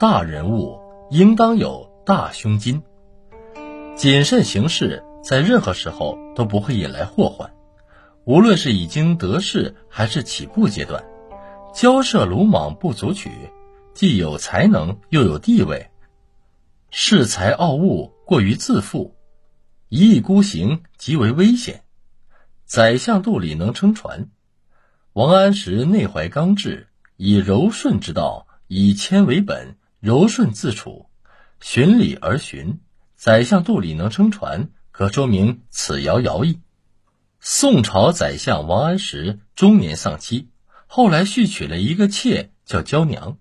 大人物应当有大胸襟，谨慎行事，在任何时候都不会引来祸患。无论是已经得势还是起步阶段，骄奢鲁莽不足取，既有才能又有地位，恃才傲物过于自负，一意孤行极为危险。宰相肚里能撑船。王安石内怀刚志，以柔顺之道，以谦为本，柔顺自处，循礼而循。宰相肚里能撑船，可说明此爻爻意。宋朝宰相王安石中年丧妻，后来续娶了一个妾，叫娇娘。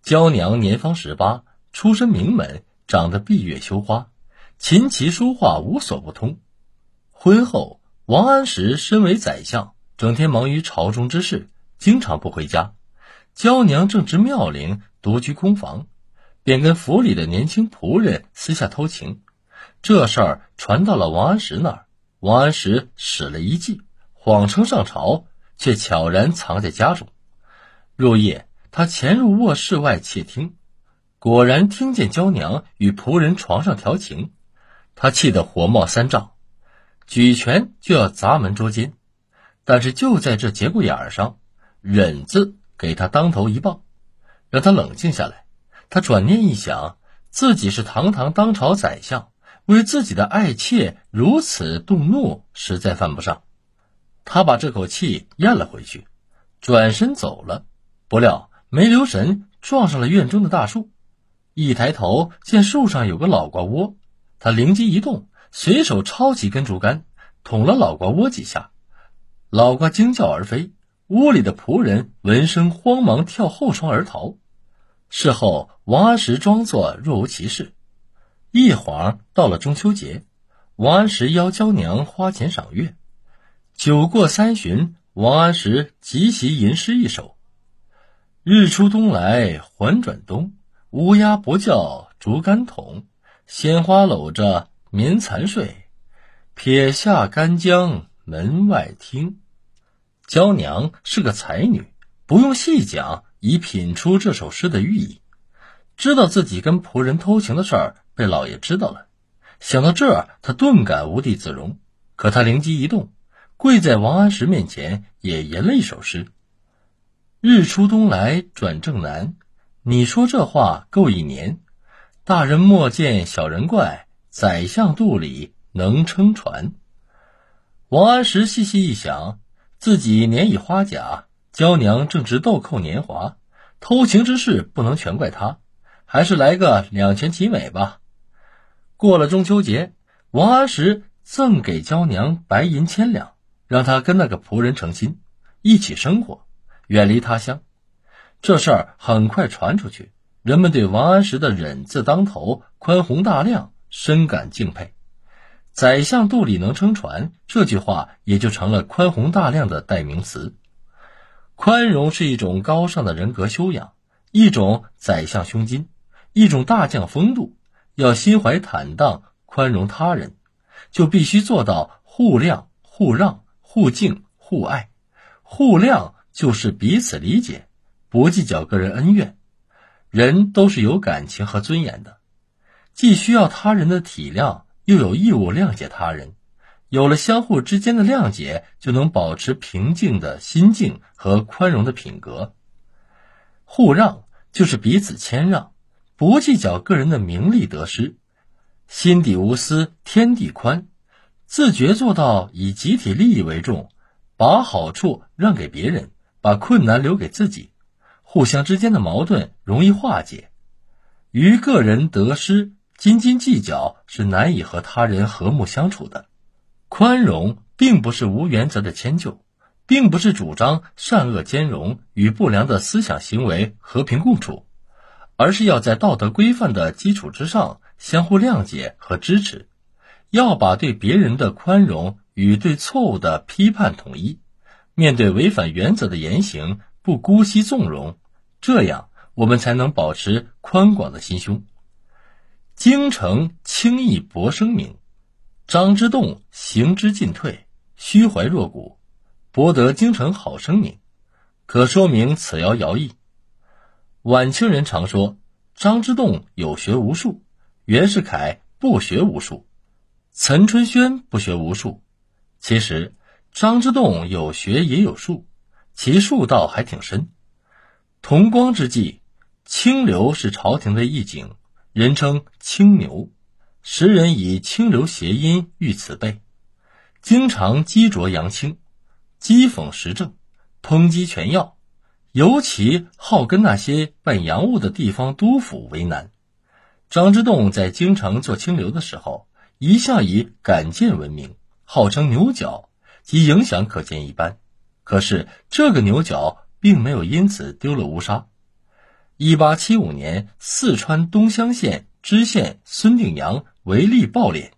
娇娘年方十八，出身名门，长得闭月羞花，琴棋书画无所不通。婚后，王安石身为宰相。整天忙于朝中之事，经常不回家。娇娘正值妙龄，独居空房，便跟府里的年轻仆人私下偷情。这事儿传到了王安石那儿，王安石使了一计，谎称上朝，却悄然藏在家中。入夜，他潜入卧室外窃听，果然听见娇娘与仆人床上调情。他气得火冒三丈，举拳就要砸门捉奸。但是就在这节骨眼上，忍字给他当头一棒，让他冷静下来。他转念一想，自己是堂堂当朝宰相，为自己的爱妾如此动怒，实在犯不上。他把这口气咽了回去，转身走了。不料没留神撞上了院中的大树，一抬头见树上有个老瓜窝，他灵机一动，随手抄起根竹竿，捅了老瓜窝几下。老瓜惊叫而飞，屋里的仆人闻声慌忙跳后窗而逃。事后，王安石装作若无其事。一晃到了中秋节，王安石邀娇娘花钱赏月。酒过三巡，王安石即席吟诗一首：“日出东来环转东，乌鸦不叫竹竿筒，鲜花搂着眠蚕睡，撇下干将。”门外听，娇娘是个才女，不用细讲，已品出这首诗的寓意。知道自己跟仆人偷情的事儿被老爷知道了，想到这儿，他顿感无地自容。可他灵机一动，跪在王安石面前，也吟了一首诗：“日出东来转正南，你说这话够一年。大人莫见小人怪，宰相肚里能撑船。”王安石细细一想，自己年已花甲，娇娘正值豆蔻年华，偷情之事不能全怪他，还是来个两全其美吧。过了中秋节，王安石赠给娇娘白银千两，让她跟那个仆人成亲，一起生活，远离他乡。这事儿很快传出去，人们对王安石的忍字当头、宽宏大量深感敬佩。宰相肚里能撑船，这句话也就成了宽宏大量的代名词。宽容是一种高尚的人格修养，一种宰相胸襟，一种大将风度。要心怀坦荡，宽容他人，就必须做到互谅、互让、互敬、互爱。互谅就是彼此理解，不计较个人恩怨。人都是有感情和尊严的，既需要他人的体谅。又有义务谅解他人，有了相互之间的谅解，就能保持平静的心境和宽容的品格。互让就是彼此谦让，不计较个人的名利得失，心底无私，天地宽，自觉做到以集体利益为重，把好处让给别人，把困难留给自己，互相之间的矛盾容易化解，于个人得失。斤斤计较是难以和他人和睦相处的，宽容并不是无原则的迁就，并不是主张善恶兼容与不良的思想行为和平共处，而是要在道德规范的基础之上相互谅解和支持，要把对别人的宽容与对错误的批判统一，面对违反原则的言行不姑息纵容，这样我们才能保持宽广的心胸。精诚轻易博声名，张之洞行之进退，虚怀若谷，博得京城好声名，可说明此谣谣意。晚清人常说：“张之洞有学无术，袁世凯不学无术，岑春轩不学无术。其实张之洞有学也有术，其术道还挺深。同光之际，清流是朝廷的一景，人称清牛。时人以清流谐音喻此辈，经常击啄扬清，讥讽时政，抨击权要，尤其好跟那些办洋务的地方督府为难。张之洞在京城做清流的时候，一向以敢谏闻名，号称牛角，其影响可见一斑。可是这个牛角并没有因此丢了乌纱。一八七五年，四川东乡县知县孙定阳。违例暴敛，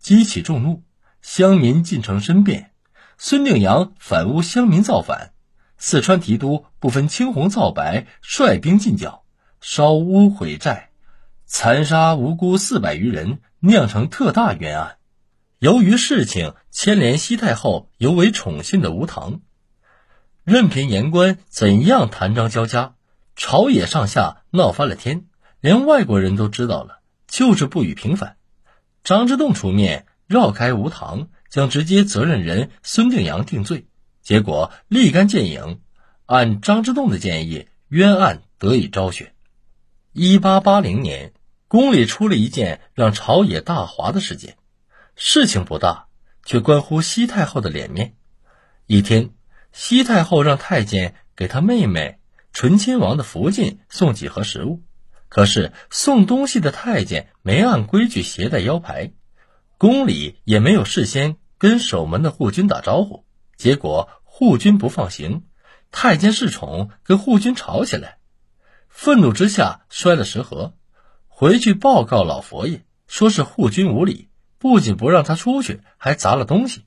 激起众怒，乡民进城申辩。孙定阳反诬乡民造反，四川提督不分青红皂白，率兵进剿，烧屋毁寨，残杀无辜四百余人，酿成特大冤案。由于事情牵连西太后尤为宠信的吴唐，任凭言官怎样弹章交加，朝野上下闹翻了天，连外国人都知道了，就是不予平反。张之洞出面绕开吴棠，将直接责任人孙定阳定罪，结果立竿见影。按张之洞的建议，冤案得以昭雪。一八八零年，宫里出了一件让朝野大哗的事件，事情不大，却关乎西太后的脸面。一天，西太后让太监给她妹妹醇亲王的福晋送几盒食物。可是送东西的太监没按规矩携带腰牌，宫里也没有事先跟守门的护军打招呼，结果护军不放行，太监恃宠跟护军吵起来，愤怒之下摔了食盒，回去报告老佛爷，说是护军无礼，不仅不让他出去，还砸了东西。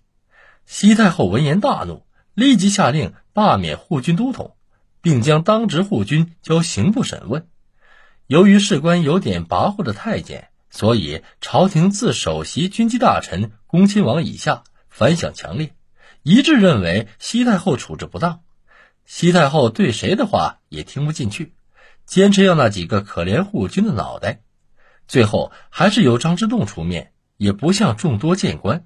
西太后闻言大怒，立即下令罢免护军都统，并将当值护军交刑部审问。由于事关有点跋扈的太监，所以朝廷自首席军机大臣恭亲王以下反响强烈，一致认为西太后处置不当。西太后对谁的话也听不进去，坚持要那几个可怜护军的脑袋。最后还是由张之洞出面，也不像众多谏官，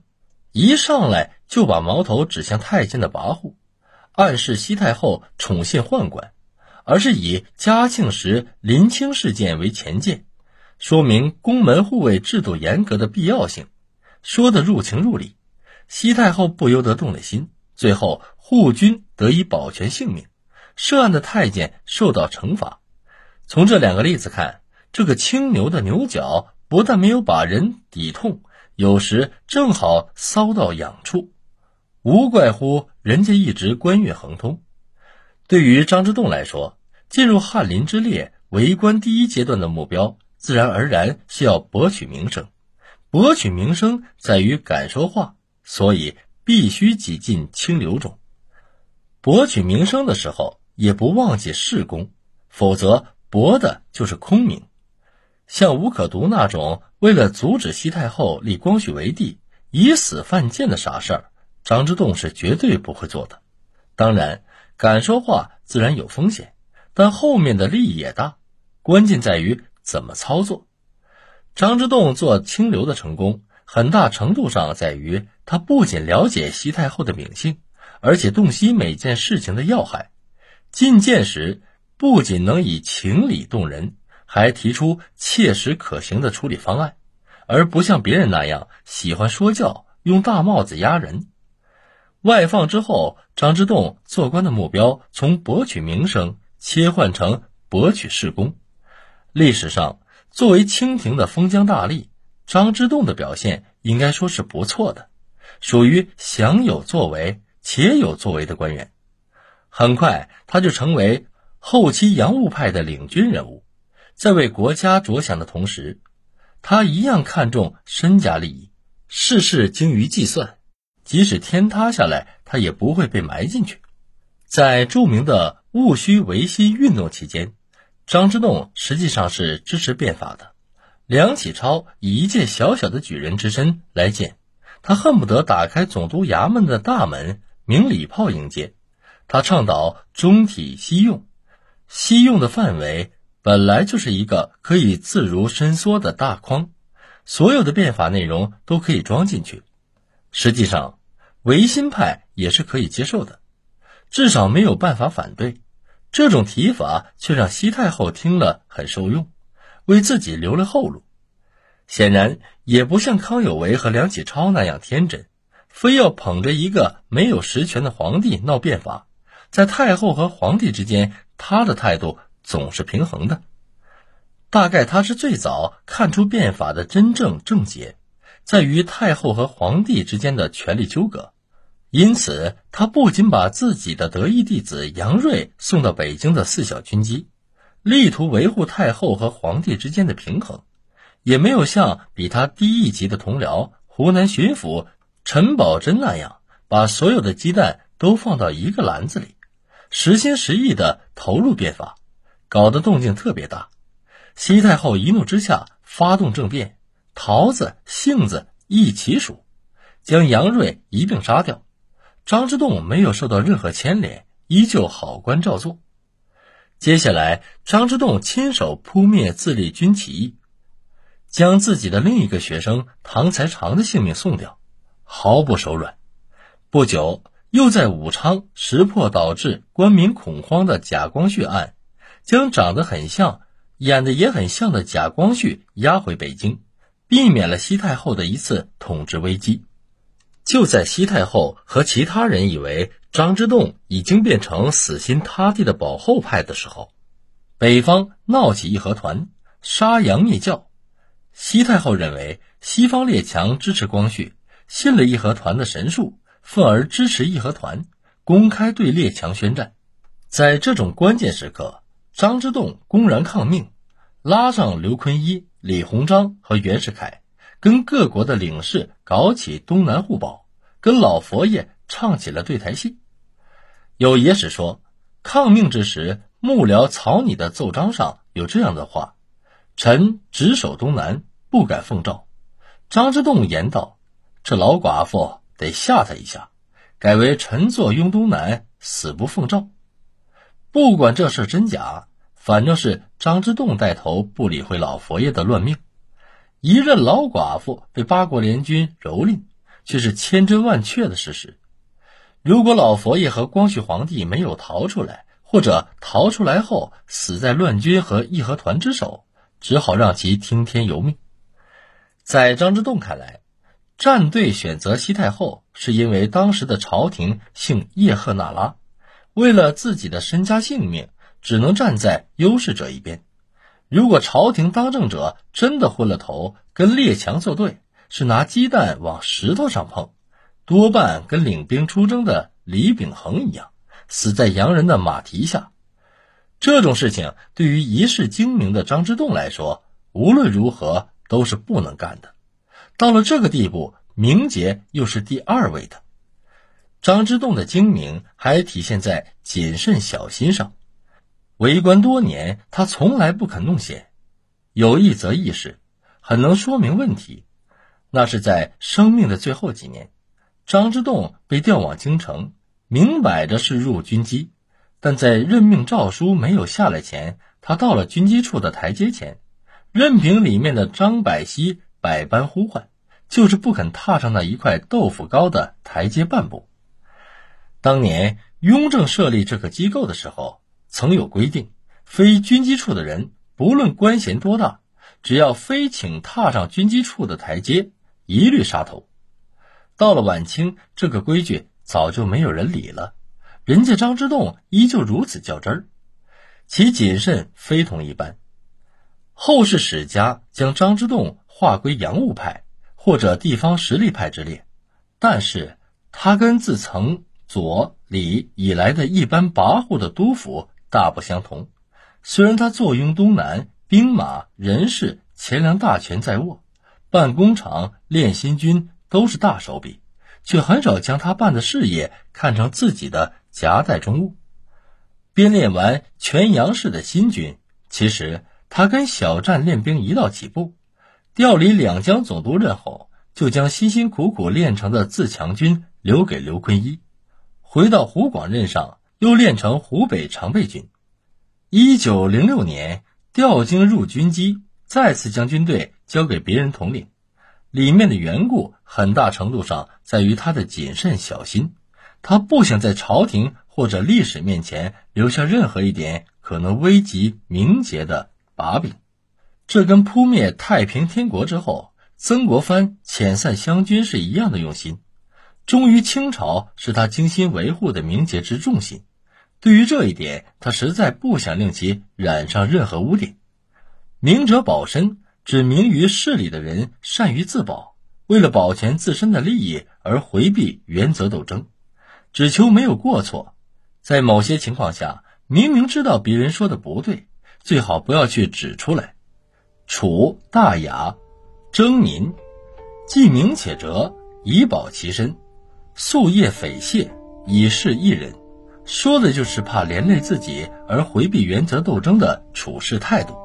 一上来就把矛头指向太监的跋扈，暗示西太后宠信宦官。而是以嘉庆时林清事件为前件，说明宫门护卫制度严格的必要性，说得入情入理，西太后不由得动了心。最后护军得以保全性命，涉案的太监受到惩罚。从这两个例子看，这个青牛的牛角不但没有把人抵痛，有时正好骚到痒处，无怪乎人家一直官运亨通。对于张之洞来说，进入翰林之列为官第一阶段的目标，自然而然是要博取名声。博取名声在于敢说话，所以必须挤进清流中。博取名声的时候，也不忘记事功，否则博的就是空名。像吴可独那种为了阻止西太后立光绪为帝，以死犯贱的傻事儿，张之洞是绝对不会做的。当然。敢说话自然有风险，但后面的利益也大。关键在于怎么操作。张之洞做清流的成功，很大程度上在于他不仅了解西太后的秉性，而且洞悉每件事情的要害。进谏时不仅能以情理动人，还提出切实可行的处理方案，而不像别人那样喜欢说教，用大帽子压人。外放之后，张之洞做官的目标从博取名声切换成博取事功。历史上，作为清廷的封疆大吏，张之洞的表现应该说是不错的，属于享有作为且有作为的官员。很快，他就成为后期洋务派的领军人物。在为国家着想的同时，他一样看重身家利益，事事精于计算。即使天塌下来，他也不会被埋进去。在著名的戊戌维新运动期间，张之洞实际上是支持变法的。梁启超以一介小小的举人之身来见，他恨不得打开总督衙门的大门，鸣礼炮迎接。他倡导中体西用，西用的范围本来就是一个可以自如伸缩的大框，所有的变法内容都可以装进去。实际上，维新派也是可以接受的，至少没有办法反对。这种提法却让西太后听了很受用，为自己留了后路。显然，也不像康有为和梁启超那样天真，非要捧着一个没有实权的皇帝闹变法。在太后和皇帝之间，他的态度总是平衡的。大概他是最早看出变法的真正症结，在于太后和皇帝之间的权力纠葛。因此，他不仅把自己的得意弟子杨锐送到北京的四小军机，力图维护太后和皇帝之间的平衡，也没有像比他低一级的同僚湖南巡抚陈宝箴那样，把所有的鸡蛋都放到一个篮子里，实心实意地投入变法，搞得动静特别大。西太后一怒之下发动政变，桃子、杏子一起数，将杨锐一并杀掉。张之洞没有受到任何牵连，依旧好官照做。接下来，张之洞亲手扑灭自立军起义，将自己的另一个学生唐才常的性命送掉，毫不手软。不久，又在武昌识破导致官民恐慌的贾光绪案，将长得很像、演的也很像的贾光绪押回北京，避免了西太后的一次统治危机。就在西太后和其他人以为张之洞已经变成死心塌地的保后派的时候，北方闹起义和团，杀杨灭教。西太后认为西方列强支持光绪，信了义和团的神术，愤而支持义和团，公开对列强宣战。在这种关键时刻，张之洞公然抗命，拉上刘坤一、李鸿章和袁世凯。跟各国的领事搞起东南互保，跟老佛爷唱起了对台戏。有野史说，抗命之时，幕僚草拟的奏章上有这样的话：“臣只守东南，不敢奉诏。”张之洞言道：“这老寡妇得吓他一下，改为臣坐拥东南，死不奉诏。”不管这事真假，反正是张之洞带头不理会老佛爷的乱命。一任老寡妇被八国联军蹂躏，却是千真万确的事实。如果老佛爷和光绪皇帝没有逃出来，或者逃出来后死在乱军和义和团之手，只好让其听天由命。在张之洞看来，站队选择西太后，是因为当时的朝廷姓叶赫那拉，为了自己的身家性命，只能站在优势者一边。如果朝廷当政者真的昏了头，跟列强作对，是拿鸡蛋往石头上碰，多半跟领兵出征的李秉衡一样，死在洋人的马蹄下。这种事情对于一世精明的张之洞来说，无论如何都是不能干的。到了这个地步，名节又是第二位的。张之洞的精明还体现在谨慎小心上。为官多年，他从来不肯弄险。有一则轶事，很能说明问题。那是在生命的最后几年，张之洞被调往京城，明摆着是入军机。但在任命诏书没有下来前，他到了军机处的台阶前，任凭里面的张百熙百般呼唤，就是不肯踏上那一块豆腐高的台阶半步。当年雍正设立这个机构的时候。曾有规定，非军机处的人，不论官衔多大，只要非请踏上军机处的台阶，一律杀头。到了晚清，这个规矩早就没有人理了，人家张之洞依旧如此较真儿，其谨慎非同一般。后世史家将张之洞划归洋务派或者地方实力派之列，但是他跟自从左李以来的一般跋扈的督府。大不相同。虽然他坐拥东南，兵马、人事、钱粮大权在握，办工厂、练新军都是大手笔，却很少将他办的事业看成自己的夹带中物。编练完全阳式的新军，其实他跟小站练兵一道起步。调离两江总督任后，就将辛辛苦苦练成的自强军留给刘坤一，回到湖广任上。又练成湖北常备军。一九零六年，调经入军机，再次将军队交给别人统领，里面的缘故很大程度上在于他的谨慎小心。他不想在朝廷或者历史面前留下任何一点可能危及名节的把柄。这跟扑灭太平天国之后，曾国藩遣散湘军是一样的用心。忠于清朝是他精心维护的名节之重心。对于这一点，他实在不想令其染上任何污点。明哲保身，指明于事理的人善于自保，为了保全自身的利益而回避原则斗争，只求没有过错。在某些情况下，明明知道别人说的不对，最好不要去指出来。楚大雅，征民，既明且哲，以保其身；夙夜匪懈，以示一人。说的就是怕连累自己而回避原则斗争的处事态度。